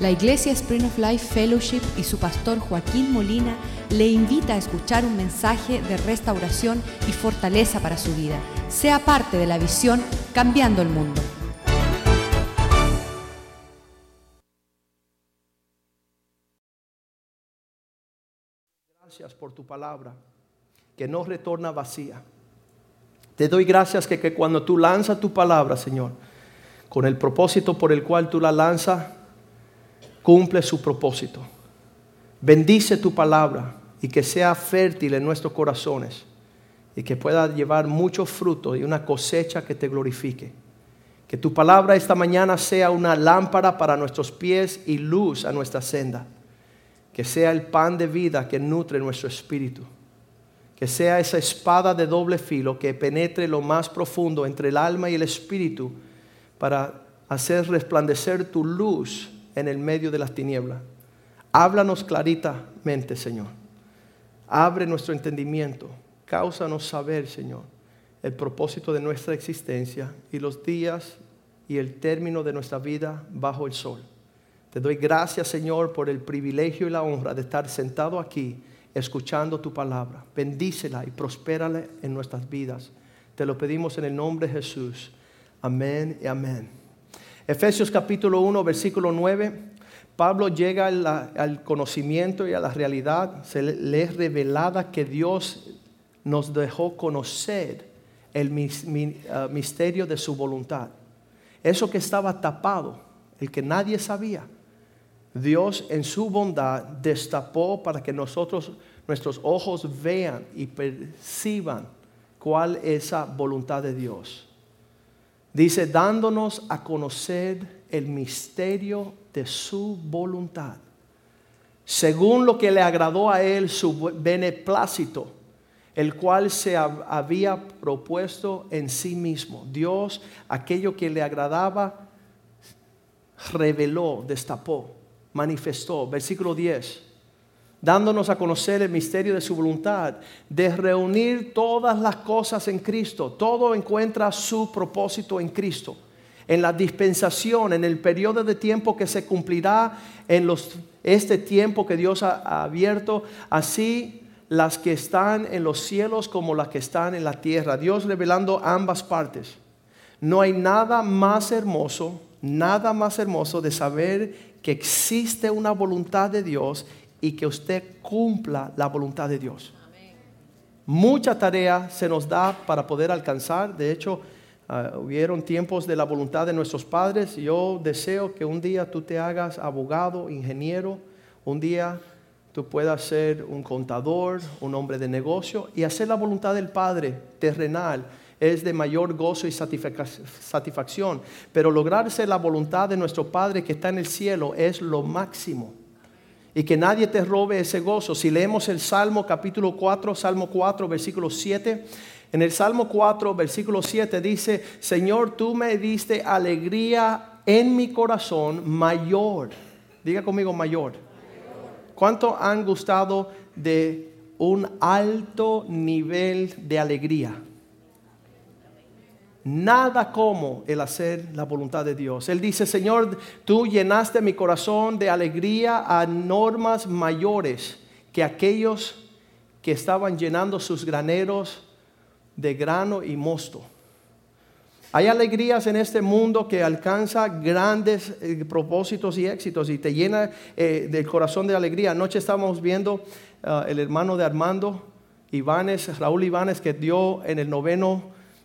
La Iglesia Spring of Life Fellowship y su pastor Joaquín Molina le invita a escuchar un mensaje de restauración y fortaleza para su vida. Sea parte de la visión Cambiando el Mundo. Gracias por tu palabra, que no retorna vacía. Te doy gracias que, que cuando tú lanzas tu palabra, Señor, con el propósito por el cual tú la lanzas, cumple su propósito. Bendice tu palabra y que sea fértil en nuestros corazones y que pueda llevar mucho fruto y una cosecha que te glorifique. Que tu palabra esta mañana sea una lámpara para nuestros pies y luz a nuestra senda. Que sea el pan de vida que nutre nuestro espíritu. Que sea esa espada de doble filo que penetre lo más profundo entre el alma y el espíritu para hacer resplandecer tu luz en el medio de las tinieblas. Háblanos claritamente, Señor. Abre nuestro entendimiento. Cáusanos saber, Señor, el propósito de nuestra existencia y los días y el término de nuestra vida bajo el sol. Te doy gracias, Señor, por el privilegio y la honra de estar sentado aquí escuchando tu palabra. Bendícela y prospérala en nuestras vidas. Te lo pedimos en el nombre de Jesús. Amén y amén. Efesios capítulo 1, versículo 9. Pablo llega al, conocimiento y a la realidad. Se le, es revelada que Dios nos dejó conocer el uh, misterio de su voluntad. Eso que estaba tapado, el que nadie sabía. Dios en su bondad destapó para que nosotros, nuestros ojos vean y perciban cuál es esa voluntad de Dios. Dice, dándonos a conocer el misterio de su voluntad, según lo que le agradó a él su beneplácito, el cual se había propuesto en sí mismo. Dios, aquello que le agradaba, reveló, destapó, manifestó. Versículo 10 dándonos a conocer el misterio de su voluntad, de reunir todas las cosas en Cristo. Todo encuentra su propósito en Cristo. En la dispensación, en el periodo de tiempo que se cumplirá en los, este tiempo que Dios ha abierto, así las que están en los cielos como las que están en la tierra. Dios revelando ambas partes. No hay nada más hermoso, nada más hermoso de saber que existe una voluntad de Dios y que usted cumpla la voluntad de Dios. Mucha tarea se nos da para poder alcanzar. De hecho, uh, hubieron tiempos de la voluntad de nuestros padres. Yo deseo que un día tú te hagas abogado, ingeniero, un día tú puedas ser un contador, un hombre de negocio y hacer la voluntad del Padre terrenal es de mayor gozo y satisfacción. Pero lograr ser la voluntad de nuestro Padre que está en el cielo es lo máximo y que nadie te robe ese gozo. Si leemos el Salmo capítulo 4, Salmo 4, versículo 7, en el Salmo 4, versículo 7 dice, Señor, tú me diste alegría en mi corazón mayor. Diga conmigo mayor. ¿Cuánto han gustado de un alto nivel de alegría? Nada como el hacer la voluntad de Dios. Él dice, Señor, tú llenaste mi corazón de alegría a normas mayores que aquellos que estaban llenando sus graneros de grano y mosto. Hay alegrías en este mundo que alcanza grandes eh, propósitos y éxitos y te llena eh, del corazón de alegría. Anoche estábamos viendo uh, el hermano de Armando Raúl Ibanes, que dio en el noveno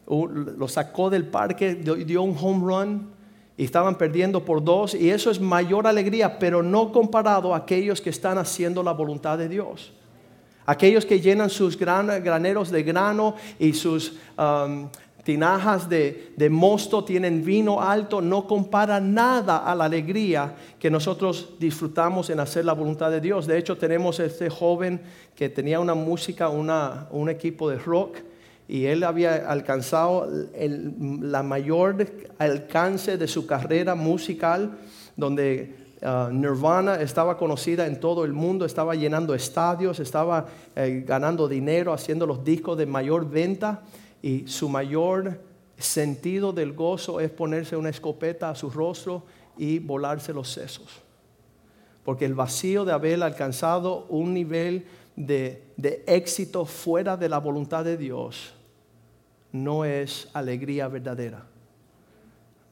lo sacó del parque, dio un home run y estaban perdiendo por dos y eso es mayor alegría, pero no comparado a aquellos que están haciendo la voluntad de Dios. Aquellos que llenan sus graneros de grano y sus um, tinajas de, de, mosto, tienen vino alto, no compara nada a la alegría que nosotros disfrutamos en hacer la voluntad de Dios. De hecho, tenemos este joven que tenía una música, una, un equipo de rock y él había alcanzado el la mayor alcance de su carrera musical, donde uh, Nirvana estaba conocida en todo el mundo, estaba llenando estadios, estaba eh, ganando dinero, haciendo los discos de mayor venta y su mayor sentido del gozo es ponerse una escopeta a su rostro y volarse los sesos. Porque el vacío de haber alcanzado un nivel de éxito fuera de la voluntad de Dios no es alegría verdadera.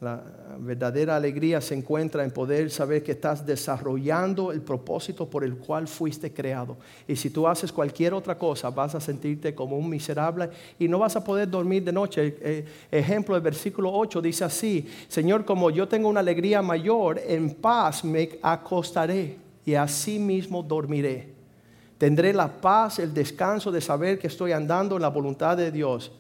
La verdadera alegría se encuentra en poder saber que estás desarrollando el propósito por el cual fuiste creado. Y si tú haces cualquier otra cosa, vas a sentirte como un miserable y no vas a poder dormir de noche. Eh, ejemplo, el versículo 8 dice así, Señor, como yo tengo una alegría mayor, en paz me acostaré y así mismo dormiré. Tendré la paz, el descanso de saber que estoy andando en la voluntad de Dios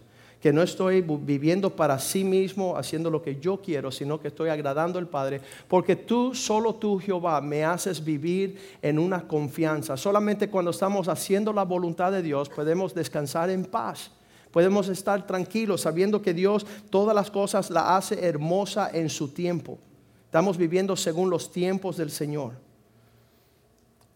que no estoy viviendo para sí mismo, haciendo lo que yo quiero, sino que estoy agradando al Padre, porque tú, solo tú, Jehová, me haces vivir en una confianza. Solamente cuando estamos haciendo la voluntad de Dios podemos descansar en paz. Podemos estar tranquilos sabiendo que Dios todas las cosas la hace hermosa en su tiempo. Estamos viviendo según los tiempos del Señor.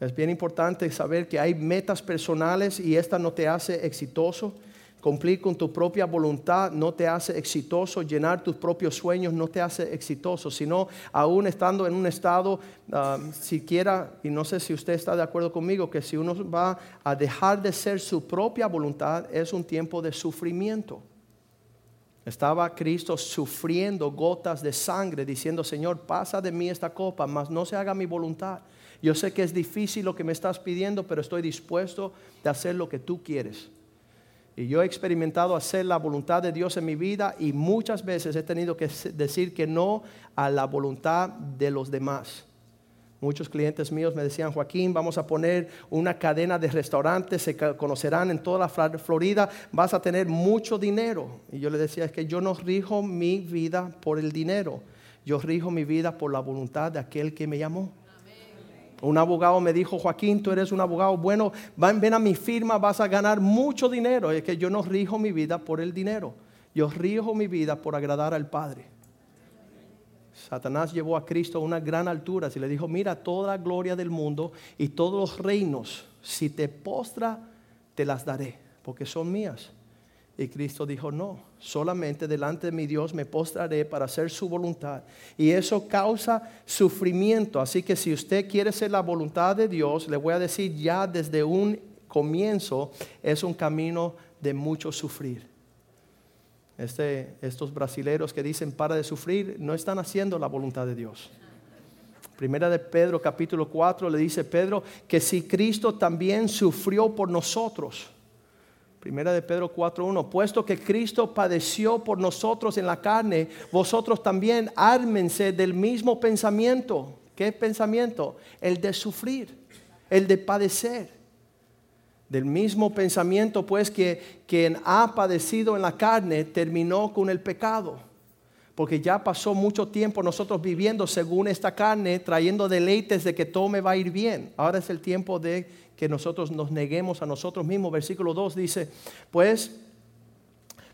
Es bien importante saber que hay metas personales y esta no te hace exitoso. Cumplir con tu propia voluntad no te hace exitoso, llenar tus propios sueños no te hace exitoso, sino aún estando en un estado ah, siquiera, y no sé si usted está de acuerdo conmigo, que si uno va a dejar de ser su propia voluntad es un tiempo de sufrimiento. Estaba Cristo sufriendo gotas de sangre, diciendo, Señor, pasa de mí esta copa, mas no se haga mi voluntad. Yo sé que es difícil lo que me estás pidiendo, pero estoy dispuesto de hacer lo que tú quieres. Y yo he experimentado hacer la voluntad de Dios en mi vida y muchas veces he tenido que decir que no a la voluntad de los demás. Muchos clientes míos me decían, Joaquín, vamos a poner una cadena de restaurantes, se conocerán en toda la Florida, vas a tener mucho dinero. Y yo le decía, es que yo no rijo mi vida por el dinero, yo rijo mi vida por la voluntad de aquel que me llamó. Un abogado me dijo, Joaquín, tú eres un abogado bueno, ven a mi firma, vas a ganar mucho dinero. Es que yo no rijo mi vida por el dinero, yo rijo mi vida por agradar al Padre. Satanás llevó a Cristo a una gran altura y le dijo, mira toda la gloria del mundo y todos los reinos, si te postra, te las daré, porque son mías. Y Cristo dijo, no, solamente delante de mi Dios me postraré para hacer su voluntad. Y eso causa sufrimiento. Así que si usted quiere ser la voluntad de Dios, le voy a decir ya desde un comienzo, es un camino de mucho sufrir. Este, estos brasileros que dicen para de sufrir, no están haciendo la voluntad de Dios. Primera de Pedro capítulo 4 le dice Pedro que si Cristo también sufrió por nosotros, Primera de Pedro 4.1, puesto que Cristo padeció por nosotros en la carne, vosotros también ármense del mismo pensamiento. ¿Qué pensamiento? El de sufrir, el de padecer. Del mismo pensamiento, pues, que quien ha padecido en la carne terminó con el pecado. Porque ya pasó mucho tiempo nosotros viviendo según esta carne, trayendo deleites de que todo me va a ir bien. Ahora es el tiempo de que nosotros nos neguemos a nosotros mismos. Versículo 2 dice, pues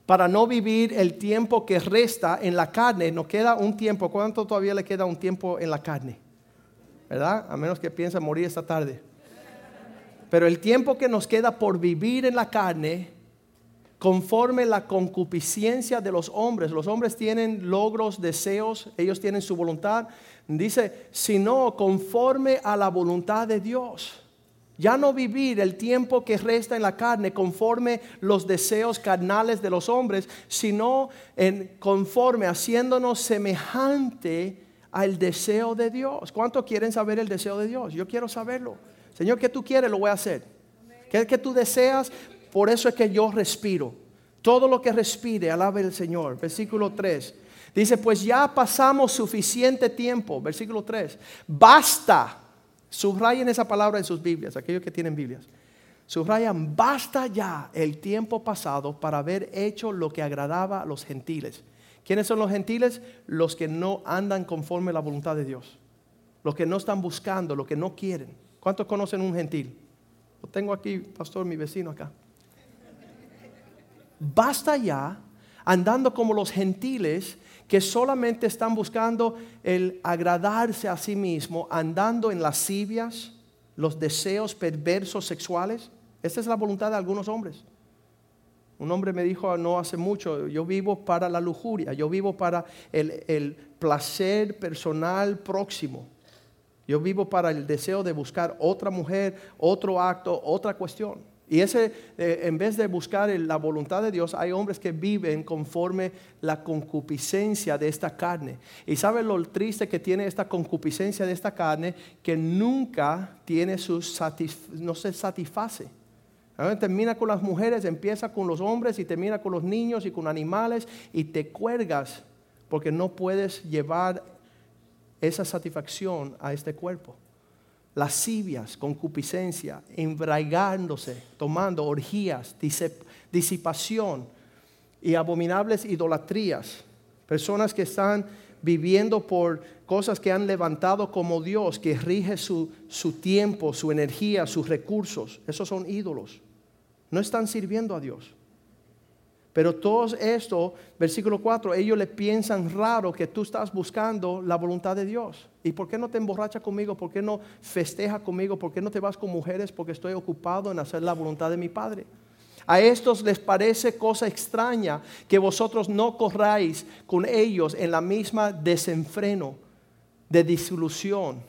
para no vivir el tiempo que resta en la carne, nos queda un tiempo. ¿Cuánto todavía le queda un tiempo en la carne? ¿Verdad? A menos que piense morir esta tarde. Pero el tiempo que nos queda por vivir en la carne, conforme la concupiscencia de los hombres. Los hombres tienen logros, deseos, ellos tienen su voluntad. Dice, sino conforme a la voluntad de Dios. Ya no vivir el tiempo que resta en la carne conforme los deseos carnales de los hombres, sino en conforme haciéndonos semejante al deseo de Dios. ¿Cuántos quieren saber el deseo de Dios? Yo quiero saberlo. Señor, ¿qué tú quieres? Lo voy a hacer. ¿Qué es que tú deseas? Por eso es que yo respiro. Todo lo que respire, alabe el Señor. Versículo 3. Dice, pues ya pasamos suficiente tiempo. Versículo 3. Basta Subrayen esa palabra en sus Biblias, aquellos que tienen Biblias. Subrayan, basta ya el tiempo pasado para haber hecho lo que agradaba a los gentiles. ¿Quiénes son los gentiles? Los que no andan conforme a la voluntad de Dios. Los que no están buscando, los que no quieren. ¿Cuántos conocen un gentil? Lo tengo aquí, pastor, mi vecino acá. Basta ya andando como los gentiles que solamente están buscando el agradarse a sí mismo, andando en lascivias, los deseos perversos sexuales. Esta es la voluntad de algunos hombres. Un hombre me dijo no hace mucho, yo vivo para la lujuria, yo vivo para el, placer personal próximo. Yo vivo para el deseo de buscar otra mujer, otro acto, otra cuestión. Y ese, eh, en vez de buscar la voluntad de Dios, hay hombres que viven conforme la concupiscencia de esta carne. Y sabe lo triste que tiene esta concupiscencia de esta carne, que nunca tiene no se satisface. Termina con las mujeres, empieza con los hombres y termina con los niños y con animales y te cuelgas porque no puedes llevar esa satisfacción a este cuerpo. Lascivias, concupiscencia, embraigándose, tomando orgías, disipación y abominables idolatrías. Personas que están viviendo por cosas que han levantado como Dios, que rige su, su tiempo, su energía, sus recursos. Esos son ídolos. No están sirviendo a Dios. Pero todo esto, versículo 4, ellos le piensan raro que tú estás buscando la voluntad de Dios. ¿Y por qué no te emborrachas conmigo? ¿Por qué no festejas conmigo? ¿Por qué no te vas con mujeres? Porque estoy ocupado en hacer la voluntad de mi Padre. A estos les parece cosa extraña que vosotros no corráis con ellos en la misma desenfreno de disolución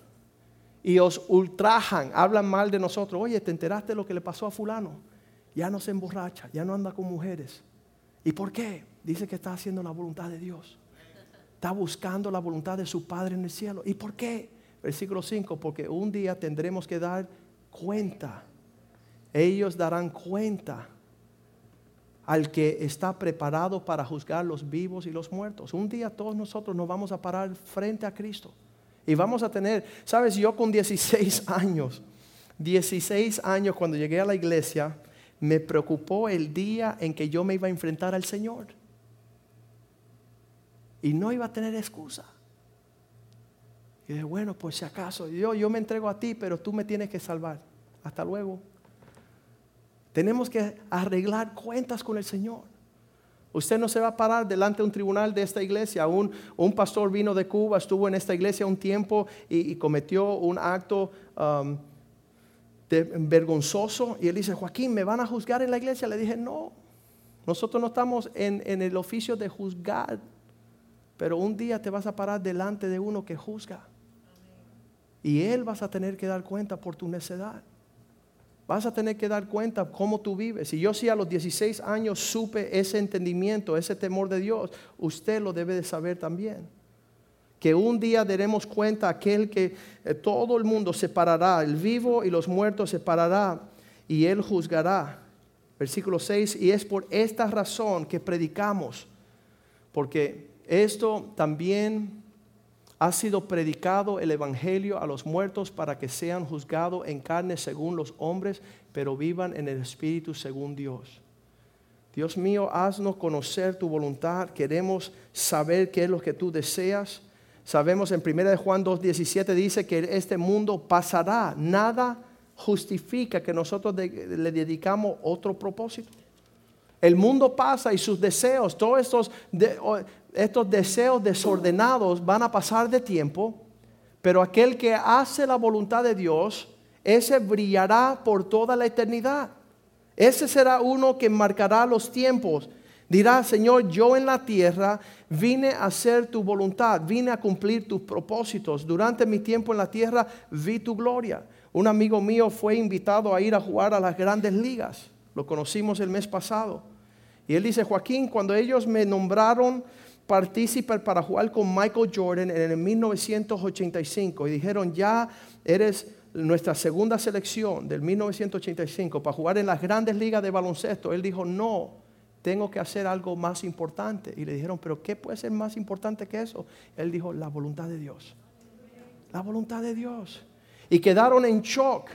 y os ultrajan, hablan mal de nosotros. Oye, ¿te enteraste de lo que le pasó a fulano? Ya no se emborracha, ya no anda con mujeres ¿Y por qué? Dice que está haciendo la voluntad de Dios. Está buscando la voluntad de su Padre en el cielo. ¿Y por qué? Versículo 5, porque un día tendremos que dar cuenta. Ellos darán cuenta al que está preparado para juzgar los vivos y los muertos. Un día todos nosotros nos vamos a parar frente a Cristo. Y vamos a tener, sabes, yo con 16 años, 16 años cuando llegué a la iglesia, me preocupó el día en que yo me iba a enfrentar al Señor. Y no iba a tener excusa. Y dije, bueno, pues si acaso, yo, yo me entrego a ti, pero tú me tienes que salvar. Hasta luego. Tenemos que arreglar cuentas con el Señor. Usted no se va a parar delante de un tribunal de esta iglesia. Un, un pastor vino de Cuba, estuvo en esta iglesia un tiempo y, cometió un acto um, vergonzoso. Y él dice, Joaquín, ¿me van a juzgar en la iglesia? Le dije, no, nosotros no estamos en, en el oficio de juzgar, pero un día te vas a parar delante de uno que juzga. Y él vas a tener que dar cuenta por tu necedad. Vas a tener que dar cuenta cómo tú vives. Y yo si a los 16 años supe ese entendimiento, ese temor de Dios, usted lo debe de saber también que un día daremos cuenta aquel que eh, todo el mundo separará, el vivo y los muertos separará, y él juzgará. Versículo 6, y es por esta razón que predicamos, porque esto también ha sido predicado el Evangelio a los muertos para que sean juzgados en carne según los hombres, pero vivan en el Espíritu según Dios. Dios mío, haznos conocer tu voluntad. Queremos saber qué es lo que tú deseas. Sabemos en 1 de Juan 2.17 dice que este mundo pasará. Nada justifica que nosotros le dedicamos otro propósito. El mundo pasa y sus deseos, todos estos, estos deseos desordenados van a pasar de tiempo, pero aquel que hace la voluntad de Dios, ese brillará por toda la eternidad. Ese será uno que marcará los tiempos Dirá, Señor, yo en la tierra vine a hacer tu voluntad, vine a cumplir tus propósitos. Durante mi tiempo en la tierra vi tu gloria. Un amigo mío fue invitado a ir a jugar a las grandes ligas. Lo conocimos el mes pasado. Y él dice, Joaquín, cuando ellos me nombraron partícipe para jugar con Michael Jordan en el 1985 y dijeron, ya eres nuestra segunda selección del 1985 para jugar en las grandes ligas de baloncesto, él dijo, no, tengo que hacer algo más importante. Y le dijeron, pero ¿qué puede ser más importante que eso? Él dijo, la voluntad de Dios. La voluntad de Dios. Y quedaron en shock.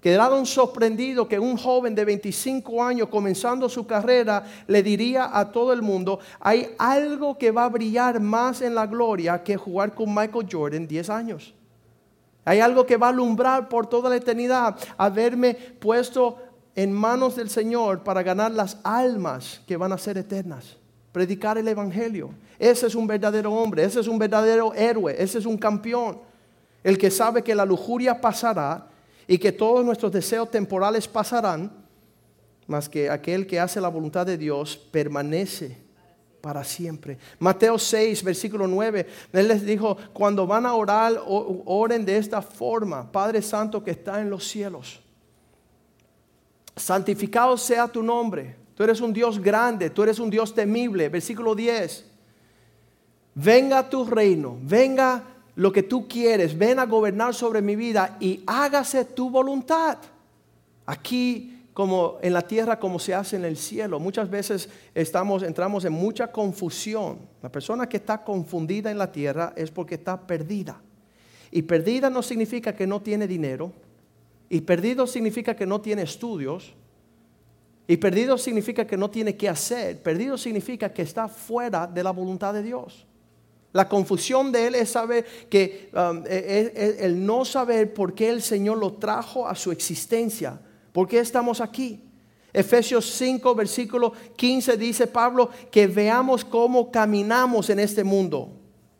Quedaron sorprendidos que un joven de 25 años comenzando su carrera le diría a todo el mundo, hay algo que va a brillar más en la gloria que jugar con Michael Jordan 10 años. Hay algo que va a alumbrar por toda la eternidad, haberme puesto en manos del Señor para ganar las almas que van a ser eternas. Predicar el Evangelio. Ese es un verdadero hombre, ese es un verdadero héroe, ese es un campeón. El que sabe que la lujuria pasará y que todos nuestros deseos temporales pasarán, más que aquel que hace la voluntad de Dios permanece para siempre. Mateo 6, versículo 9, Él les dijo, cuando van a orar, oren de esta forma, Padre Santo que está en los cielos. Santificado sea tu nombre. Tú eres un Dios grande, tú eres un Dios temible. Versículo 10. Venga tu reino, venga lo que tú quieres, ven a gobernar sobre mi vida y hágase tu voluntad. Aquí como en la tierra como se hace en el cielo. Muchas veces estamos, entramos en mucha confusión. La persona que está confundida en la tierra es porque está perdida. Y perdida no significa que no tiene dinero. Y perdido significa que no tiene estudios. Y perdido significa que no tiene qué hacer. Perdido significa que está fuera de la voluntad de Dios. La confusión de él es saber que um, e, e, e, el no saber por qué el Señor lo trajo a su existencia ¿Por qué estamos aquí? Efesios 5, versículo 15 dice Pablo que veamos cómo caminamos en este mundo.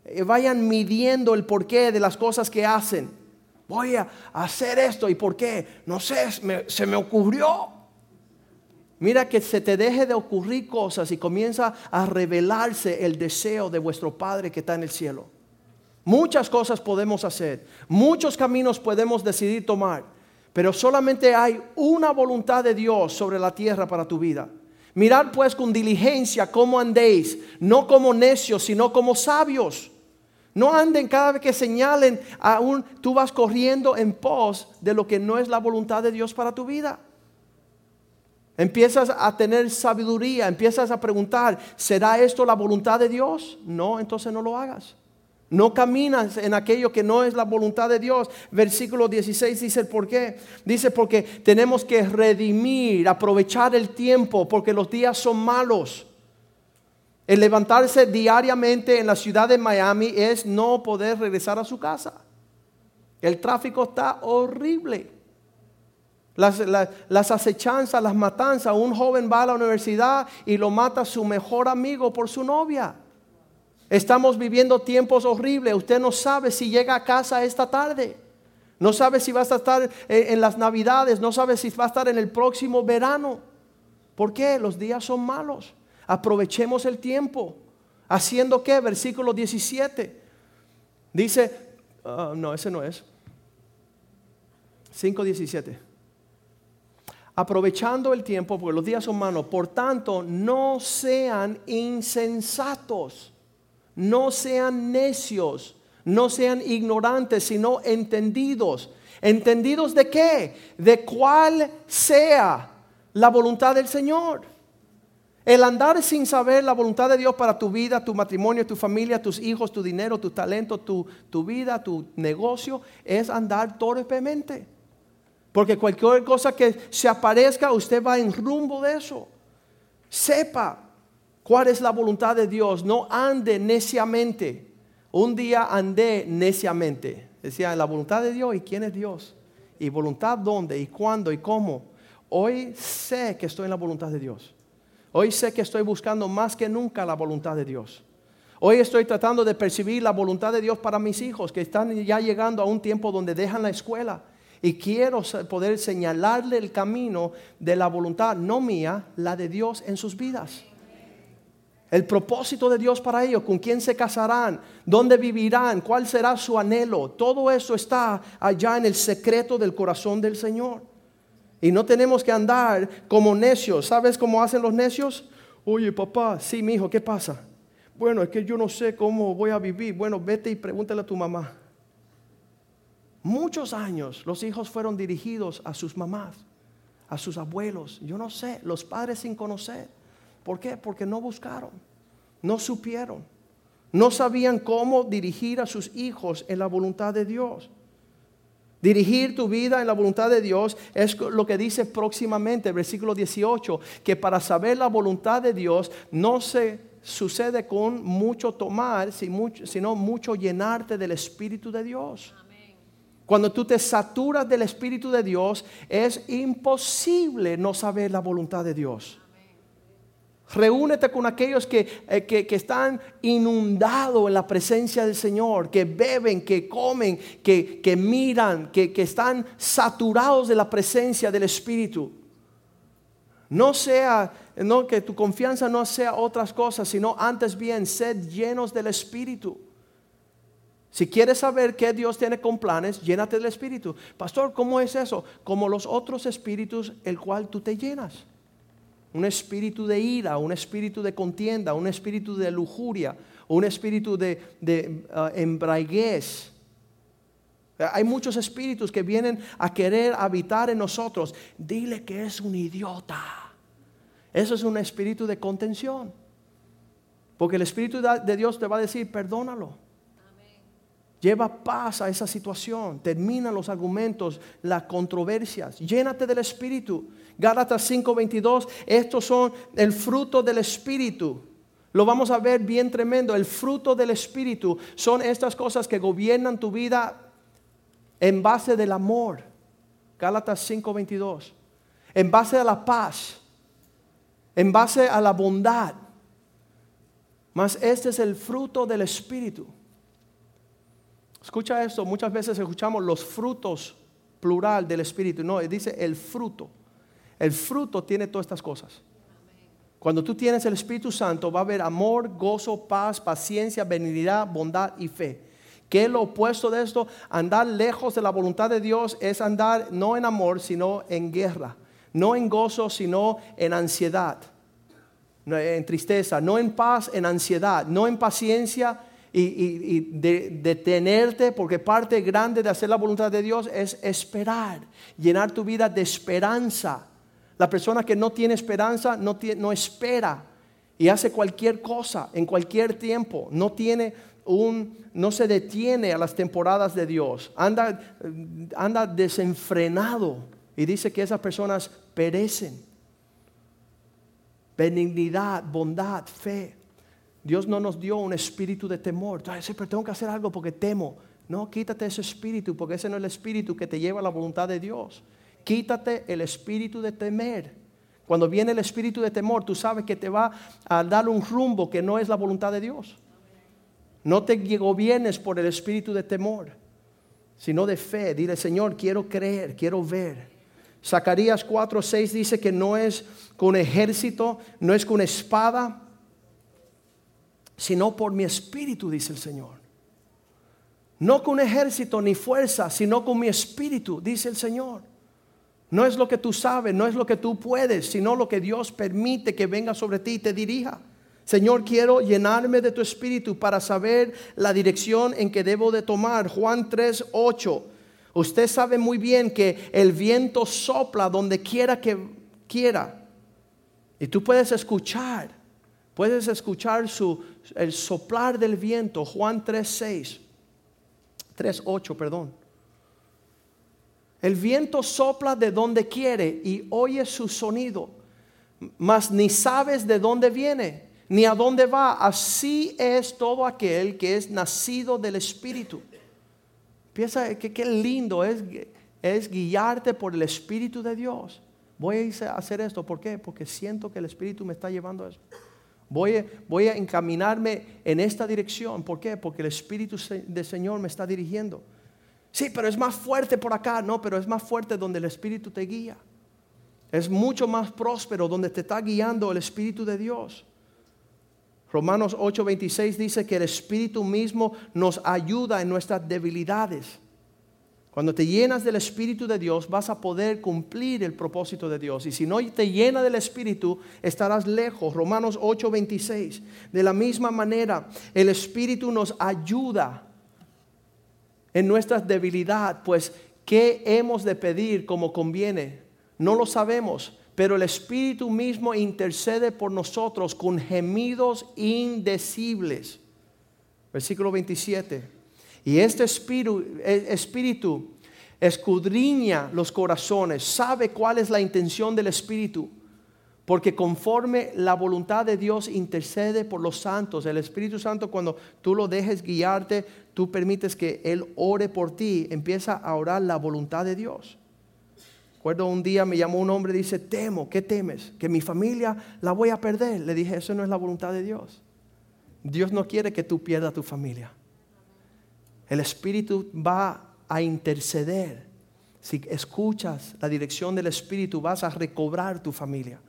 Eh, vayan midiendo el porqué de las cosas que hacen. Voy a hacer esto y por qué. No sé, se me ocurrió. Mira que se te deje de ocurrir cosas y comienza a revelarse el deseo de vuestro Padre que está en el cielo. Muchas cosas podemos hacer, muchos caminos podemos decidir tomar. Pero solamente hay una voluntad de Dios sobre la tierra para tu vida. Mirad pues con diligencia cómo andéis, no como necios, sino como sabios. No anden cada vez que señalen, aún tú vas corriendo en pos de lo que no es la voluntad de Dios para tu vida. Empiezas a tener sabiduría, empiezas a preguntar, ¿será esto la voluntad de Dios? No, entonces no lo hagas. No caminas en aquello que no es la voluntad de Dios. Versículo 16 dice el por qué. Dice porque tenemos que redimir, aprovechar el tiempo, porque los días son malos. El levantarse diariamente en la ciudad de Miami es no poder regresar a su casa. El tráfico está horrible. Las, las, acechanzas, las matanzas. Un joven va a la universidad y lo mata su mejor amigo por su novia. Estamos viviendo tiempos horribles. Usted no sabe si llega a casa esta tarde. No sabe si va a estar en las navidades. No sabe si va a estar en el próximo verano. ¿Por qué? Los días son malos. Aprovechemos el tiempo. ¿Haciendo qué? Versículo 17. Dice, ah, no, ese no es. 5.17. Aprovechando el tiempo, porque los días son malos. Por tanto, no sean insensatos no sean necios, no sean ignorantes, sino entendidos. ¿Entendidos de qué? De cuál sea la voluntad del Señor. El andar sin saber la voluntad de Dios para tu vida, tu matrimonio, tu familia, tus hijos, tu dinero, tu talento, tu, tu vida, tu negocio, es andar torpemente. Porque cualquier cosa que se aparezca, usted va en rumbo de eso. Sepa ¿Cuál es la voluntad de Dios? No ande neciamente. Un día andé neciamente. Decía, la voluntad de Dios y quién es Dios. Y voluntad dónde y cuándo y cómo. Hoy sé que estoy en la voluntad de Dios. Hoy sé que estoy buscando más que nunca la voluntad de Dios. Hoy estoy tratando de percibir la voluntad de Dios para mis hijos que están ya llegando a un tiempo donde dejan la escuela. Y quiero poder señalarle el camino de la voluntad, no mía, la de Dios en sus vidas el propósito de Dios para ellos, con quién se casarán, dónde vivirán, cuál será su anhelo. Todo eso está allá en el secreto del corazón del Señor. Y no tenemos que andar como necios. ¿Sabes cómo hacen los necios? Oye, papá, sí, mi hijo, ¿qué pasa? Bueno, es que yo no sé cómo voy a vivir. Bueno, vete y pregúntale a tu mamá. Muchos años los hijos fueron dirigidos a sus mamás, a sus abuelos. Yo no sé, los padres sin conocer. ¿Por qué? Porque no buscaron, no supieron, no sabían cómo dirigir a sus hijos en la voluntad de Dios. Dirigir tu vida en la voluntad de Dios es lo que dice próximamente, versículo 18, que para saber la voluntad de Dios no se sucede con mucho tomar, sino mucho llenarte del Espíritu de Dios. Cuando tú te saturas del Espíritu de Dios, es imposible no saber la voluntad de Dios. Reúnete con aquellos eh, que, que, están inundados en la presencia del Señor, que beben, que comen, que, que miran, que, están saturados de la presencia del Espíritu. No sea, no que tu confianza no sea otras cosas, sino antes bien, sed llenos del Espíritu. Si quieres saber qué Dios tiene con planes, llénate del Espíritu. Pastor, ¿cómo es eso? Como los otros espíritus, el cual tú te llenas. Un espíritu de ira, un espíritu de contienda, un espíritu de lujuria, un espíritu de, uh, embraguez. Hay muchos espíritus que vienen a querer habitar en nosotros. Dile que es un idiota. Eso es un espíritu de contención. Porque el Espíritu de Dios te va a decir, perdónalo. Lleva paz a esa situación. Termina los argumentos, las controversias. Llénate del Espíritu. Gálatas 5:22. Estos son el fruto del Espíritu. Lo vamos a ver bien tremendo. El fruto del Espíritu son estas cosas que gobiernan tu vida en base del amor. Gálatas 5:22. En base a la paz. En base a la bondad. Mas este es el fruto del Espíritu. Escucha esto, muchas veces escuchamos los frutos plural del Espíritu. No, dice el fruto. El fruto tiene todas estas cosas. Cuando tú tienes el Espíritu Santo va a haber amor, gozo, paz, paciencia, benignidad, bondad y fe. ¿Qué es lo opuesto de esto? Andar lejos de la voluntad de Dios es andar no en amor, sino en guerra. No en gozo, sino en ansiedad. En tristeza. No en paz, en ansiedad. No en paciencia y, detenerte, porque parte grande de hacer la voluntad de Dios es esperar. Llenar tu vida de esperanza la persona que no tiene esperanza no, no espera y hace cualquier cosa en cualquier tiempo. No tiene un, no se detiene a las temporadas de Dios. Anda, anda desenfrenado y dice que esas personas perecen. Benignidad, bondad, fe. Dios no nos dio un espíritu de temor. Pero tengo que hacer algo porque temo. No, quítate ese espíritu porque ese no es el espíritu que te lleva a la voluntad de Dios. Quítate el espíritu de temer. Cuando viene el espíritu de temor, tú sabes que te va a dar un rumbo que no es la voluntad de Dios. No te gobiernes por el espíritu de temor, sino de fe. Dile, Señor, quiero creer, quiero ver. Zacarías 4:6 dice que no es con ejército, no es con espada, sino por mi espíritu, dice el Señor. No con ejército ni fuerza, sino con mi espíritu, dice el Señor. No es lo que tú sabes, no es lo que tú puedes, sino lo que Dios permite que venga sobre ti y te dirija. Señor, quiero llenarme de tu espíritu para saber la dirección en que debo de tomar. Juan 3, 8. Usted sabe muy bien que el viento sopla donde quiera que quiera. Y tú puedes escuchar, puedes escuchar su, el soplar del viento. Juan 3, 6. 3, 8, perdón. El viento sopla de donde quiere y oye su sonido, mas ni sabes de dónde viene, ni a dónde va. Así es todo aquel que es nacido del Espíritu. Piensa que qué lindo es, es guiarte por el Espíritu de Dios. Voy a hacer esto, ¿por qué? Porque siento que el Espíritu me está llevando a eso. Voy a, voy a encaminarme en esta dirección. ¿Por qué? Porque el Espíritu del Señor me está dirigiendo. Sí, pero es más fuerte por acá. No, pero es más fuerte donde el Espíritu te guía. Es mucho más próspero donde te está guiando el Espíritu de Dios. Romanos 8:26 dice que el Espíritu mismo nos ayuda en nuestras debilidades. Cuando te llenas del Espíritu de Dios vas a poder cumplir el propósito de Dios. Y si no te llena del Espíritu, estarás lejos. Romanos 8:26. De la misma manera, el Espíritu nos ayuda en nuestra debilidad, pues ¿qué hemos de pedir como conviene? No lo sabemos, pero el Espíritu mismo intercede por nosotros con gemidos indecibles. Versículo 27. Y este espíritu, e, espíritu escudriña los corazones, sabe cuál es la intención del Espíritu porque conforme la voluntad de Dios intercede por los santos, el Espíritu Santo cuando tú lo dejes guiarte, tú permites que Él ore por ti, empieza a orar la voluntad de Dios. Recuerdo un día me llamó un hombre y dice, temo, ¿qué temes? Que mi familia la voy a perder. Le dije, eso no es la voluntad de Dios. Dios no quiere que tú pierdas tu familia. El Espíritu va a interceder. Si escuchas la dirección del Espíritu, vas a recobrar tu familia.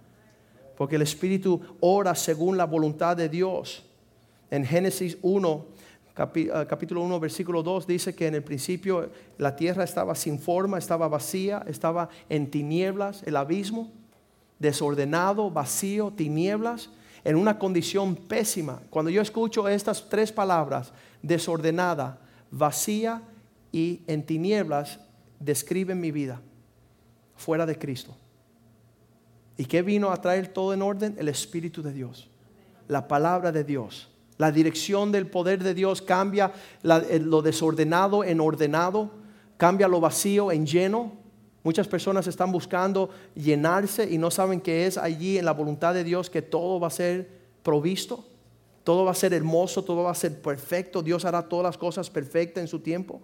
Porque el Espíritu ora según la voluntad de Dios. En Génesis 1, ah, capítulo 1, versículo 2 dice que en el principio la tierra estaba sin forma, estaba vacía, estaba en tinieblas, el abismo, desordenado, vacío, tinieblas, en una condición pésima. Cuando yo escucho estas tres palabras, desordenada, vacía y en tinieblas, describen mi vida fuera de Cristo. ¿Y qué vino a traer todo en orden? El Espíritu de Dios, la palabra de Dios. La dirección del poder de Dios cambia lo desordenado en ordenado, cambia lo vacío en lleno. Muchas personas están buscando llenarse y no saben que es allí en la voluntad de Dios que todo va a ser provisto, todo va a ser hermoso, todo va a ser perfecto. Dios hará todas las cosas perfectas en su tiempo.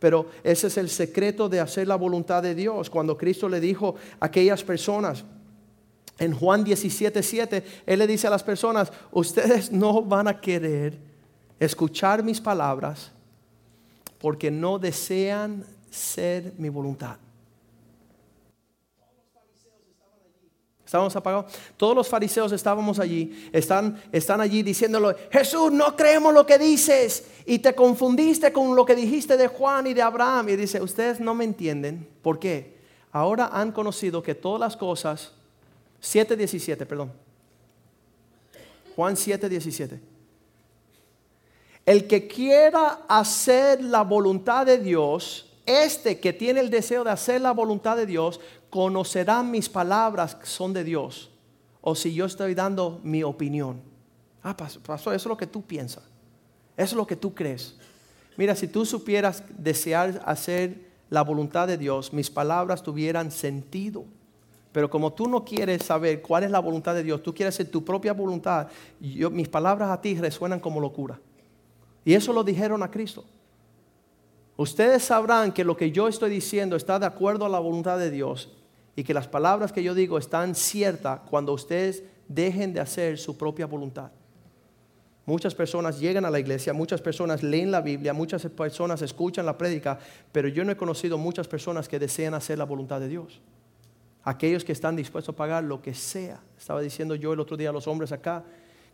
Pero ese es el secreto de hacer la voluntad de Dios. Cuando Cristo le dijo a aquellas personas, en Juan 17, 7, Él le dice a las personas, ustedes no van a querer escuchar mis palabras porque no desean ser mi voluntad. Estábamos apagados. Todos los fariseos estábamos allí. Están, están allí diciéndolo, Jesús, no creemos lo que dices. Y te confundiste con lo que dijiste de Juan y de Abraham. Y dice, ustedes no me entienden. ¿Por qué? Ahora han conocido que todas las cosas, 7.17, perdón. Juan 7.17. El que quiera hacer la voluntad de Dios, este que tiene el deseo de hacer la voluntad de Dios, conocerán mis palabras que son de Dios. O si yo estoy dando mi opinión. Ah, pastor, eso es lo que tú piensas. Eso es lo que tú crees. Mira, si tú supieras desear hacer la voluntad de Dios, mis palabras tuvieran sentido. Pero como tú no quieres saber cuál es la voluntad de Dios, tú quieres hacer tu propia voluntad, mis palabras a ti resuenan como locura. Y eso lo dijeron a Cristo. Ustedes sabrán que lo que yo estoy diciendo está de acuerdo a la voluntad de Dios y que las palabras que yo digo están ciertas cuando ustedes dejen de hacer su propia voluntad. Muchas personas llegan a la iglesia, muchas personas leen la Biblia, muchas personas escuchan la prédica, pero yo no he conocido muchas personas que desean hacer la voluntad de Dios. Aquellos que están dispuestos a pagar lo que sea. Estaba diciendo yo el otro día a los hombres acá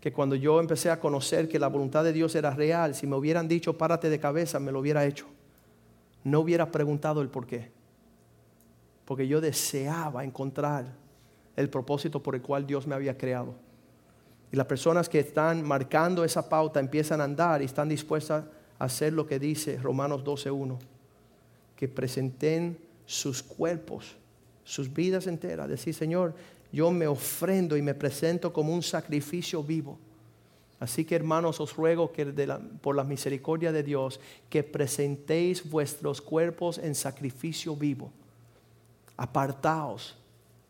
que cuando yo empecé a conocer que la voluntad de Dios era real, si me hubieran dicho párate de cabeza, me lo hubiera hecho. No hubiera preguntado el por qué porque yo deseaba encontrar el propósito por el cual Dios me había creado. Y las personas que están marcando esa pauta empiezan a andar y están dispuestas a hacer lo que dice Romanos 12.1, que presenten sus cuerpos, sus vidas enteras, decir, Señor, yo me ofrendo y me presento como un sacrificio vivo. Así que hermanos, os ruego que por la misericordia de Dios, que presentéis vuestros cuerpos en sacrificio vivo apartaos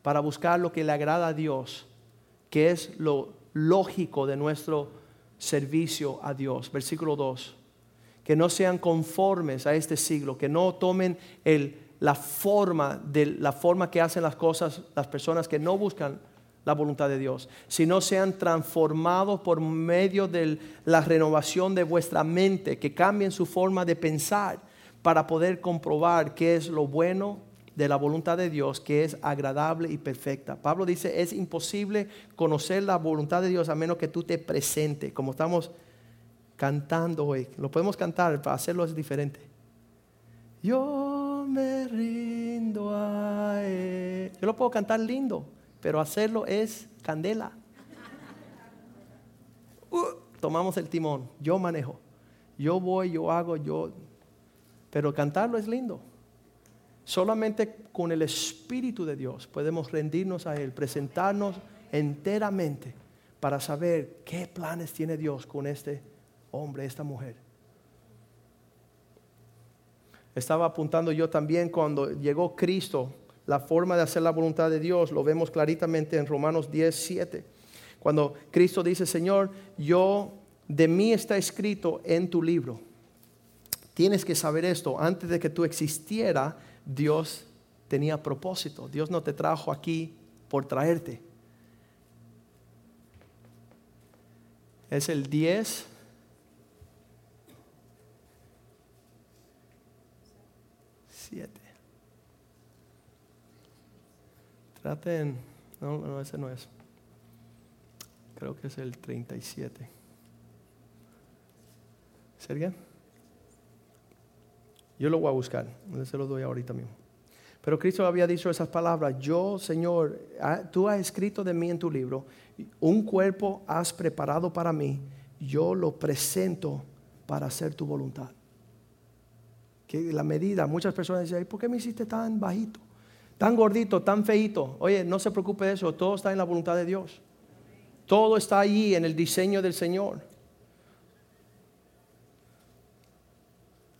para buscar lo que le agrada a Dios, que es lo lógico de nuestro servicio a Dios. Versículo 2. Que no sean conformes a este siglo, que no tomen la forma de la forma que hacen las cosas las personas que no buscan la voluntad de Dios, sino sean transformados por medio de la renovación de vuestra mente, que cambien su forma de pensar para poder comprobar qué es lo bueno, de la voluntad de Dios que es agradable y perfecta. Pablo dice, es imposible conocer la voluntad de Dios a menos que tú te presentes, como estamos cantando hoy. Lo podemos cantar, para hacerlo es diferente. Yo me rindo a él. Yo lo puedo cantar lindo, pero hacerlo es candela. Uh, tomamos el timón, yo manejo. Yo voy, yo hago, yo... Pero cantarlo es lindo. Solamente con el Espíritu de Dios podemos rendirnos a Él, presentarnos enteramente para saber qué planes tiene Dios con este hombre, esta mujer. Estaba apuntando yo también cuando llegó Cristo, la forma de hacer la voluntad de Dios, lo vemos claritamente en Romanos 10, 7. Cuando Cristo dice, Señor, yo, de mí está escrito en tu libro. Tienes que saber esto, antes de que tú existiera, Dios tenía propósito. Dios no te trajo aquí por traerte. Es el 10. Traten. No, no, ese no es. Creo que es el 37. ¿Sería? Yo lo voy a buscar, se lo doy ahorita mismo. Pero Cristo había dicho esas palabras, yo Señor, tú has escrito de mí en tu libro, un cuerpo has preparado para mí, yo lo presento para hacer tu voluntad. Que la medida, muchas personas dicen, ¿por qué me hiciste tan bajito? Tan gordito, tan feito. Oye, no se preocupe de eso, todo está en la voluntad de Dios. Todo está ahí en el diseño del Señor.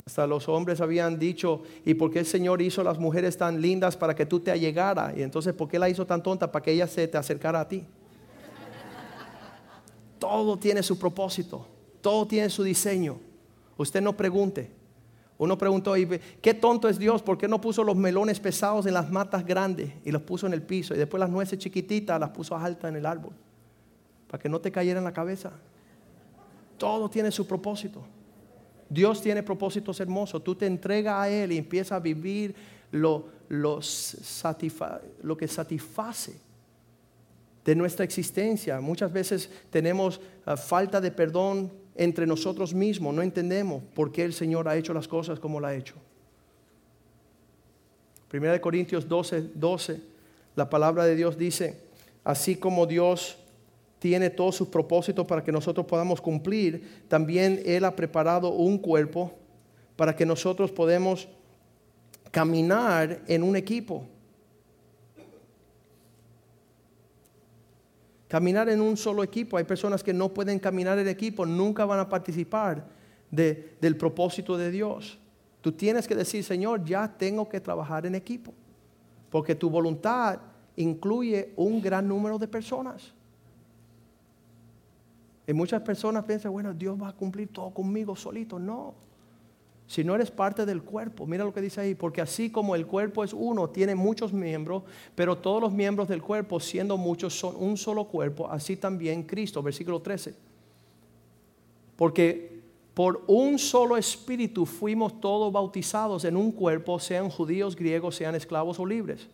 Hasta los hombres habían dicho, ¿y por qué el Señor hizo las mujeres tan lindas para que tú te allegara? Y entonces, ¿por qué la hizo tan tonta para que ella se te acercara a ti? todo tiene su propósito, todo tiene su diseño. Usted no pregunte. Uno preguntó, ¿qué tonto es Dios? ¿Por qué no puso los melones pesados en las matas grandes y los puso en el piso? Y después las nueces chiquititas las puso altas en el árbol, para que no te cayera en la cabeza. Todo tiene su propósito. Dios tiene propósitos hermosos. Tú te entregas a Él y empiezas a vivir lo, lo, que satisface de nuestra existencia. Muchas veces tenemos ah, falta de perdón entre nosotros mismos. No entendemos por qué el Señor ha hecho las cosas como la ha hecho. Primera de Corintios 12, 12, la palabra de Dios dice, así como Dios tiene todos sus propósitos para que nosotros podamos cumplir, también Él ha preparado un cuerpo para que nosotros podamos caminar en un equipo. Caminar en un solo equipo. Hay personas que no pueden caminar en equipo, nunca van a participar del propósito de Dios. Tú tienes que decir, Señor, ya tengo que trabajar en equipo. Porque tu voluntad incluye un gran número de personas. Y muchas personas piensan, bueno, Dios va a cumplir todo conmigo solito. No. Si no eres parte del cuerpo, mira lo que dice ahí, porque así como el cuerpo es uno, tiene muchos miembros, pero todos los miembros del cuerpo, siendo muchos, son un solo cuerpo, así también Cristo, versículo 13. Porque por un solo espíritu fuimos todos bautizados en un cuerpo, sean judíos, griegos, sean esclavos o libres.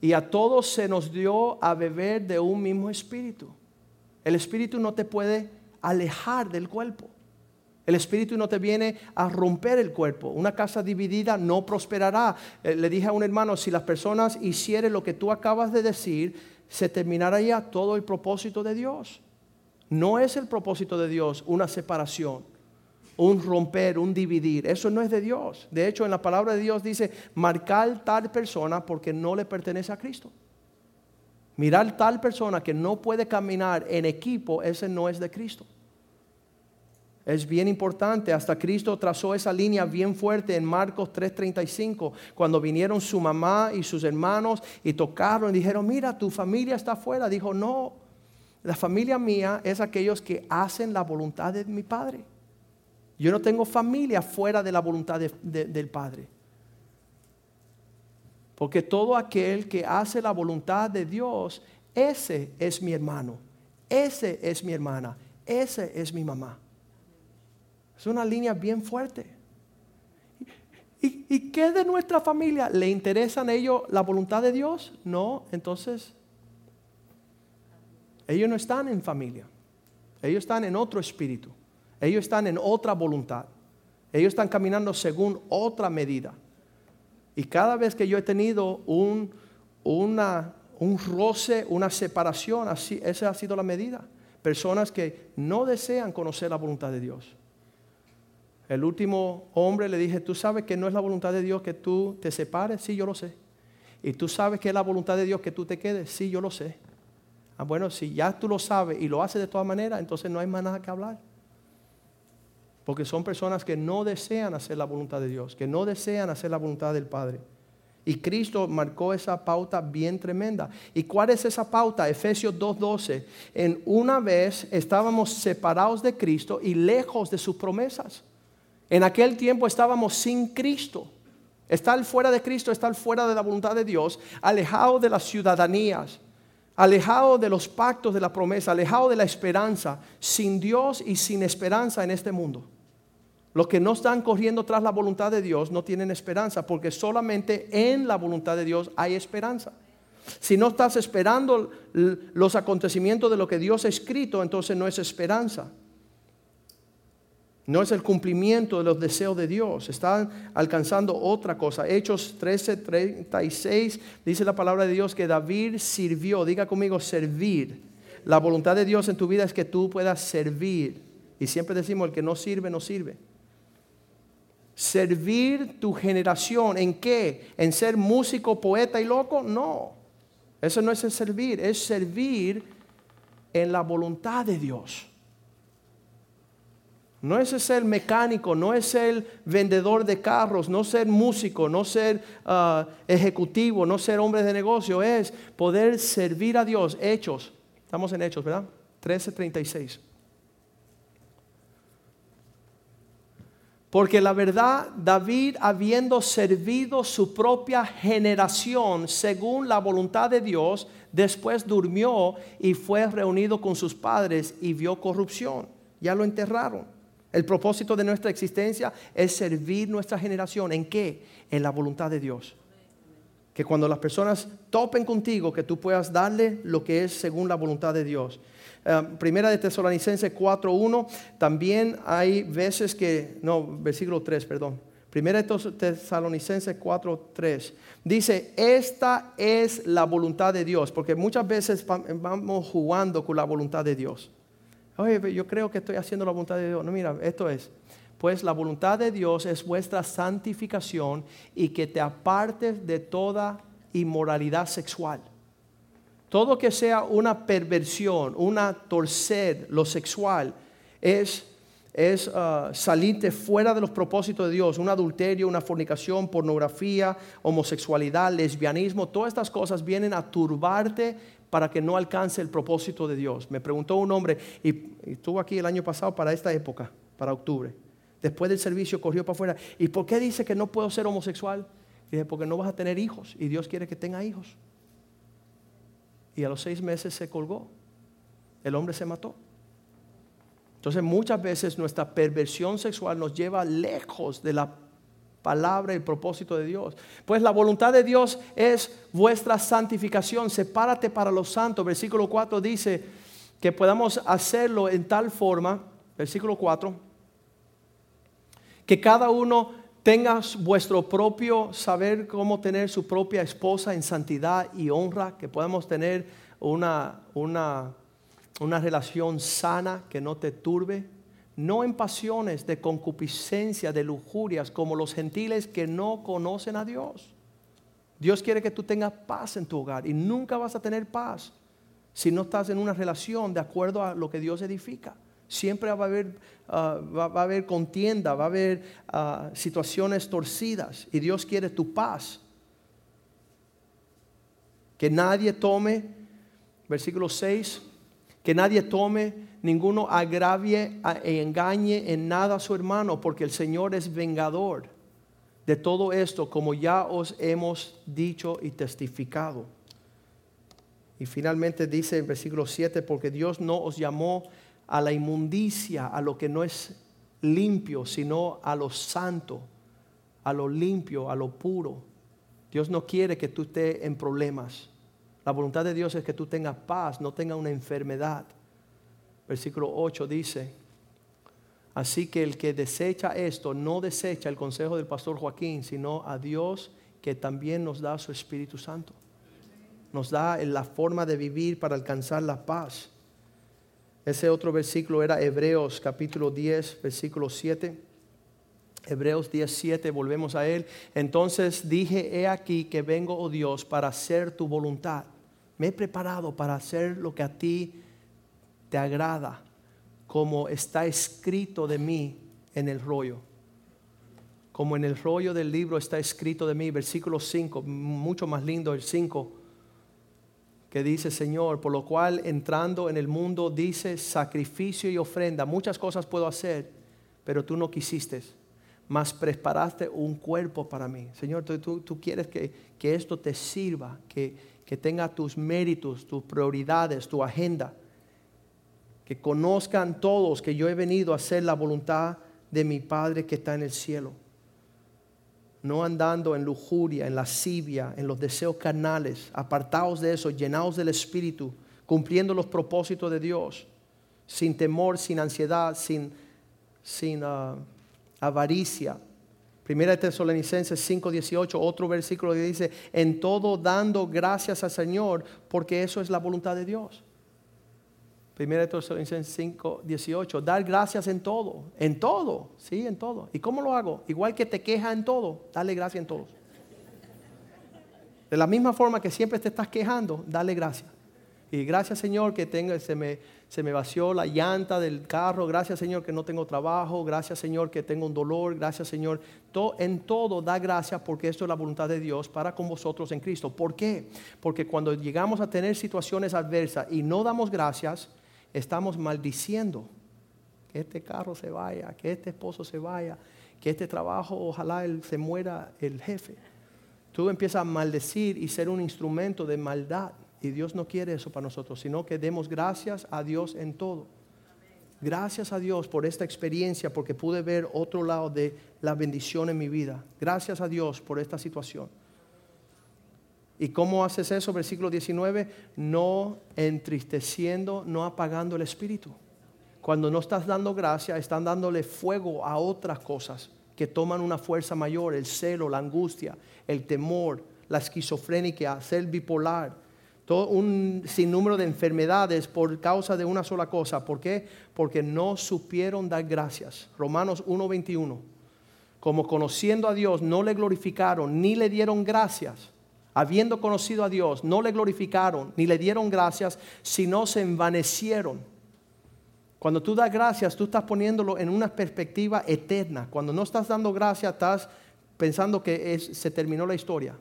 Y a todos se nos dio a beber de un mismo espíritu. El espíritu no te puede alejar del cuerpo. El espíritu no te viene a romper el cuerpo. Una casa dividida no prosperará. Eh, le dije a un hermano, si las personas hicieran lo que tú acabas de decir, se terminará ya todo el propósito de Dios. No es el propósito de Dios una separación, un romper, un dividir. Eso no es de Dios. De hecho, en la palabra de Dios dice, marcar tal persona porque no le pertenece a Cristo. Mirar tal persona que no puede caminar en equipo, ese no es de Cristo. Es bien importante, hasta Cristo trazó esa línea bien fuerte en Marcos 3:35, cuando vinieron su mamá y sus hermanos y tocaron y dijeron, mira, tu familia está afuera. Dijo, no, la familia mía es aquellos que hacen la voluntad de mi Padre. Yo no tengo familia fuera de la voluntad del Padre. Porque todo aquel que hace la voluntad de Dios, ese es mi hermano, ese es mi hermana, ese es mi mamá. Es una línea bien fuerte. ¿Y, qué de nuestra familia? ¿Le interesan ellos la voluntad de Dios? No, entonces ellos no están en familia. Ellos están en otro espíritu. Ellos están en otra voluntad. Ellos están caminando según otra medida. Y cada vez que yo he tenido un, un roce, una separación, así, esa ha sido la medida. Personas que no desean conocer la voluntad de Dios. El último hombre le dije, ¿tú sabes que no es la voluntad de Dios que tú te separes? Sí, yo lo sé. ¿Y tú sabes que es la voluntad de Dios que tú te quedes? Sí, yo lo sé. Ah, bueno, si ya tú lo sabes y lo haces de todas maneras, entonces no hay más nada que hablar. Porque son personas que no desean hacer la voluntad de Dios, que no desean hacer la voluntad del Padre. Y Cristo marcó esa pauta bien tremenda. ¿Y cuál es esa pauta? Efesios 2.12. En una vez estábamos separados de Cristo y lejos de sus promesas. En aquel tiempo estábamos sin Cristo. Estar fuera de Cristo, estar fuera de la voluntad de Dios, alejado de las ciudadanías, alejado de los pactos de la promesa, alejado de la esperanza, sin Dios y sin esperanza en este mundo. Los que no están corriendo tras la voluntad de Dios no tienen esperanza, porque solamente en la voluntad de Dios hay esperanza. Si no estás esperando los acontecimientos de lo que Dios ha escrito, entonces no es esperanza. No es el cumplimiento de los deseos de Dios. Están alcanzando otra cosa. Hechos 13, 36 dice la palabra de Dios que David sirvió. Diga conmigo, servir. La voluntad de Dios en tu vida es que tú puedas servir. Y siempre decimos, el que no sirve, no sirve. Servir tu generación. ¿En qué? ¿En ser músico, poeta y loco? No. Eso no es el servir. Es servir en la voluntad de Dios. No es ser mecánico, no es ser vendedor de carros, no ser músico, no ser ah, ejecutivo, no ser hombre de negocio, es poder servir a Dios. Hechos, estamos en Hechos, ¿verdad? 13:36. Porque la verdad, David, habiendo servido su propia generación según la voluntad de Dios, después durmió y fue reunido con sus padres y vio corrupción. Ya lo enterraron. El propósito de nuestra existencia es servir nuestra generación. ¿En qué? En la voluntad de Dios. Que cuando las personas topen contigo, que tú puedas darle lo que es según la voluntad de Dios. Eh, primera de Tesalonicenses 4.1, también hay veces que, no, versículo 3, perdón. Primera de Tesalonicenses 4.3 dice, esta es la voluntad de Dios, porque muchas veces vamos jugando con la voluntad de Dios. Yo creo que estoy haciendo la voluntad de Dios. No, mira, esto es, pues la voluntad de Dios es vuestra santificación y que te apartes de toda inmoralidad sexual todo que sea una perversión, una torcer, lo sexual, es, es uh, salirte fuera de los propósitos de Dios. Un adulterio, una fornicación, pornografía, homosexualidad, lesbianismo, todas estas cosas vienen a turbarte para que no alcance el propósito de Dios. Me preguntó un hombre, y, estuvo aquí el año pasado para esta época, para octubre. Después del servicio corrió para afuera. ¿Y por qué dice que no puedo ser homosexual? dije, porque no vas a tener hijos y Dios quiere que tenga hijos y a los seis meses se colgó. El hombre se mató. Entonces muchas veces nuestra perversión sexual nos lleva lejos de la palabra y el propósito de Dios. Pues la voluntad de Dios es vuestra santificación. Sepárate para los santos. Versículo 4 dice que podamos hacerlo en tal forma, versículo 4, que cada uno tengas vuestro propio saber cómo tener su propia esposa en santidad y honra, que podamos tener una, una, una relación sana que no te turbe, no en pasiones de concupiscencia, de lujurias, como los gentiles que no conocen a Dios. Dios quiere que tú tengas paz en tu hogar y nunca vas a tener paz si no estás en una relación de acuerdo a lo que Dios edifica. Siempre va a haber, ah, va, a haber contienda, va a haber ah, situaciones torcidas y Dios quiere tu paz. Que nadie tome, versículo 6, que nadie tome, ninguno agravie e engañe en nada a su hermano, porque el Señor es vengador de todo esto, como ya os hemos dicho y testificado. Y finalmente dice en versículo 7, porque Dios no os llamó a la inmundicia, a lo que no es limpio, sino a lo santo, a lo limpio, a lo puro. Dios no quiere que tú estés en problemas. La voluntad de Dios es que tú tengas paz, no tengas una enfermedad. Versículo 8 dice, así que el que desecha esto no desecha el consejo del pastor Joaquín, sino a Dios que también nos da su Espíritu Santo. Nos da la forma de vivir para alcanzar la paz. Ese otro versículo era Hebreos capítulo 10, versículo 7. Hebreos 10, 7, volvemos a él. Entonces dije, he aquí que vengo, oh Dios, para hacer tu voluntad. Me he preparado para hacer lo que a ti te agrada, como está escrito de mí en el rollo. Como en el rollo del libro está escrito de mí, versículo 5, mucho más lindo el 5 que dice, Señor, por lo cual entrando en el mundo dice sacrificio y ofrenda. Muchas cosas puedo hacer, pero tú no quisiste, mas preparaste un cuerpo para mí. Señor, tú, quieres que, esto te sirva, que, que tenga tus méritos, tus prioridades, tu agenda. Que conozcan todos que yo he venido a hacer la voluntad de mi Padre que está en el cielo. no andando en lujuria, en lascivia, en los deseos carnales, apartados de eso, llenados del Espíritu, cumpliendo los propósitos de Dios, sin temor, sin ansiedad, sin, sin ah, avaricia. Primera de Tesalonicenses 5:18, otro versículo que dice, en todo dando gracias al Señor, porque eso es la voluntad de Dios. Primera Tesalonicenses 5, 18. Dar gracias en todo. En todo. Sí, en todo. ¿Y cómo lo hago? Igual que te queja en todo, dale gracias en todo. De la misma forma que siempre te estás quejando, dale gracias. Y gracias Señor que tengo, se, me, se me vació la llanta del carro. Gracias Señor que no tengo trabajo. Gracias Señor que tengo un dolor. Gracias Señor. En todo da gracias porque esto es la voluntad de Dios para con vosotros en Cristo. ¿Por qué? Porque cuando llegamos a tener situaciones adversas y no damos gracias, estamos maldiciendo que este carro se vaya, que este esposo se vaya, que este trabajo, ojalá se muera el jefe. Tú empiezas a maldecir y ser un instrumento de maldad. Y Dios no quiere eso para nosotros, sino que demos gracias a Dios en todo. Gracias a Dios por esta experiencia, porque pude ver otro lado de la bendición en mi vida. Gracias a Dios por esta situación. ¿Y cómo haces eso? Versículo 19, no entristeciendo, no apagando el espíritu. Cuando no estás dando gracia, están dándole fuego a otras cosas que toman una fuerza mayor, el celo, la angustia, el temor, la esquizofrénica, ser bipolar, todo un sinnúmero de enfermedades por causa de una sola cosa. ¿Por qué? Porque no supieron dar gracias. Romanos 1:21. Como conociendo a Dios, no le glorificaron ni le dieron gracias habiendo conocido a Dios, no le glorificaron ni le dieron gracias, sino se envanecieron. Cuando tú das gracias, tú estás poniéndolo en una perspectiva eterna. Cuando no estás dando gracias, estás pensando que se terminó la historia.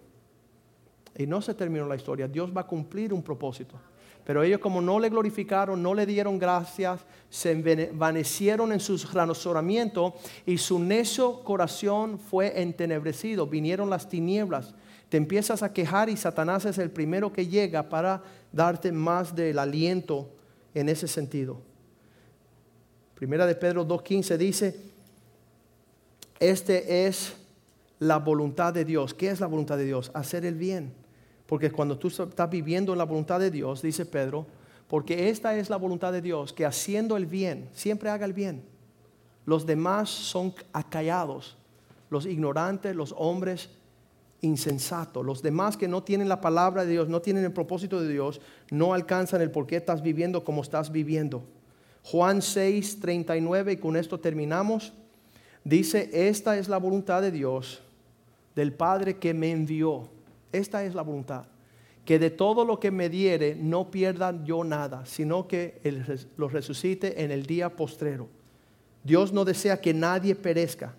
Y no se terminó la historia. Dios va a cumplir un propósito. Pero ellos como no le glorificaron, no le dieron gracias, se envanecieron en su razonamiento y su necio corazón fue entenebrecido. Vinieron las tinieblas te empiezas a quejar y Satanás es el primero que llega para darte más del aliento en ese sentido. Primera de Pedro 2.15 dice, este es la voluntad de Dios. ¿Qué es la voluntad de Dios? Hacer el bien. Porque cuando tú estás viviendo en la voluntad de Dios, dice Pedro, porque esta es la voluntad de Dios, que haciendo el bien, siempre haga el bien. Los demás son acallados, los ignorantes, los hombres insensato. Los demás que no tienen la palabra de Dios, no tienen el propósito de Dios, no alcanzan el por qué estás viviendo como estás viviendo. Juan 6, 39, y con esto terminamos, dice, esta es la voluntad de Dios, del Padre que me envió. Esta es la voluntad. Que de todo lo que me diere no pierda yo nada, sino que lo resucite en el día postrero. Dios no desea que nadie perezca,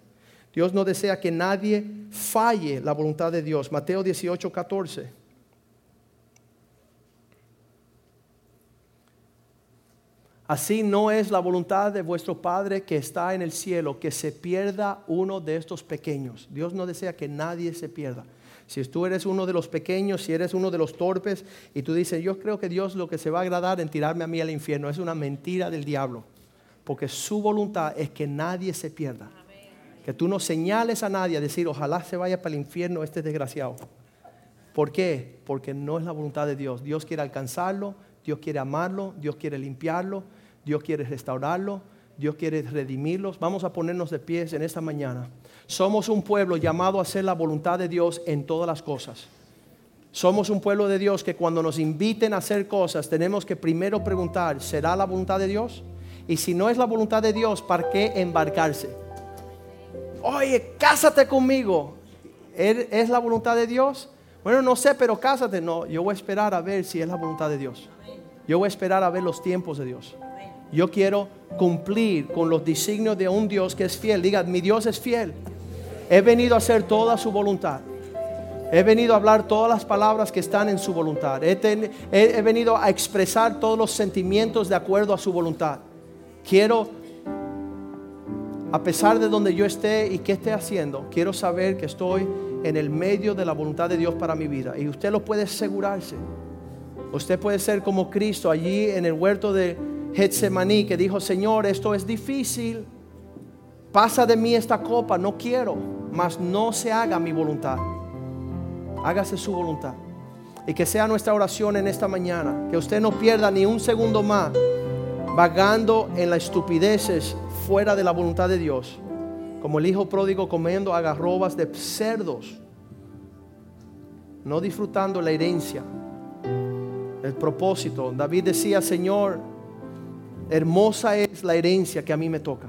Dios no desea que nadie falle la voluntad de Dios. Mateo 18, 14. Así no es la voluntad de vuestro Padre que está en el cielo, que se pierda uno de estos pequeños. Dios no desea que nadie se pierda. Si tú eres uno de los pequeños, si eres uno de los torpes y tú dices, yo creo que Dios lo que se va a agradar en tirarme a mí al infierno, es una mentira del diablo. Porque su voluntad es que nadie se pierda. Que tú no señales a nadie a decir, ojalá se vaya para el infierno este desgraciado. ¿Por qué? Porque no es la voluntad de Dios. Dios quiere alcanzarlo, Dios quiere amarlo, Dios quiere limpiarlo, Dios quiere restaurarlo, Dios quiere redimirlos. Vamos a ponernos de pies en esta mañana. Somos un pueblo llamado a hacer la voluntad de Dios en todas las cosas. Somos un pueblo de Dios que cuando nos inviten a hacer cosas tenemos que primero preguntar, ¿será la voluntad de Dios? Y si no es la voluntad de Dios, ¿para qué embarcarse? Oye, cásate conmigo. ¿Es la voluntad de Dios? Bueno, no sé, pero cásate. No, yo voy a esperar a ver si es la voluntad de Dios. Yo voy a esperar a ver los tiempos de Dios. Yo quiero cumplir con los designios de un Dios que es fiel. Diga, mi Dios es fiel. He venido a hacer toda su voluntad. He venido a hablar todas las palabras que están en su voluntad. He, he venido a expresar todos los sentimientos de acuerdo a su voluntad. Quiero a pesar de donde yo esté y qué esté haciendo, quiero saber que estoy en el medio de la voluntad de Dios para mi vida. Y usted lo puede asegurarse. Usted puede ser como Cristo allí en el huerto de Getsemaní que dijo, Señor, esto es difícil, Pasa de mí esta copa, no quiero, mas no se haga mi voluntad. Hágase su voluntad. Y que sea nuestra oración en esta mañana. Que usted no pierda ni un segundo más vagando en las estupideces fuera de la voluntad de Dios. Como el hijo pródigo comiendo agarrobas de cerdos. No disfrutando la herencia. El propósito. David decía, Señor, hermosa es la herencia que a mí me toca.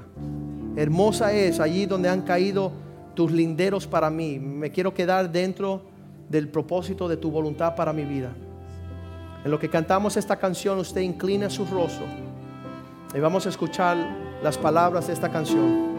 Hermosa es allí donde han caído tus linderos para mí. Me quiero quedar dentro del propósito de tu voluntad para mi vida. En lo que cantamos esta canción, usted inclina su rostro y vamos a escuchar las palabras de esta canción.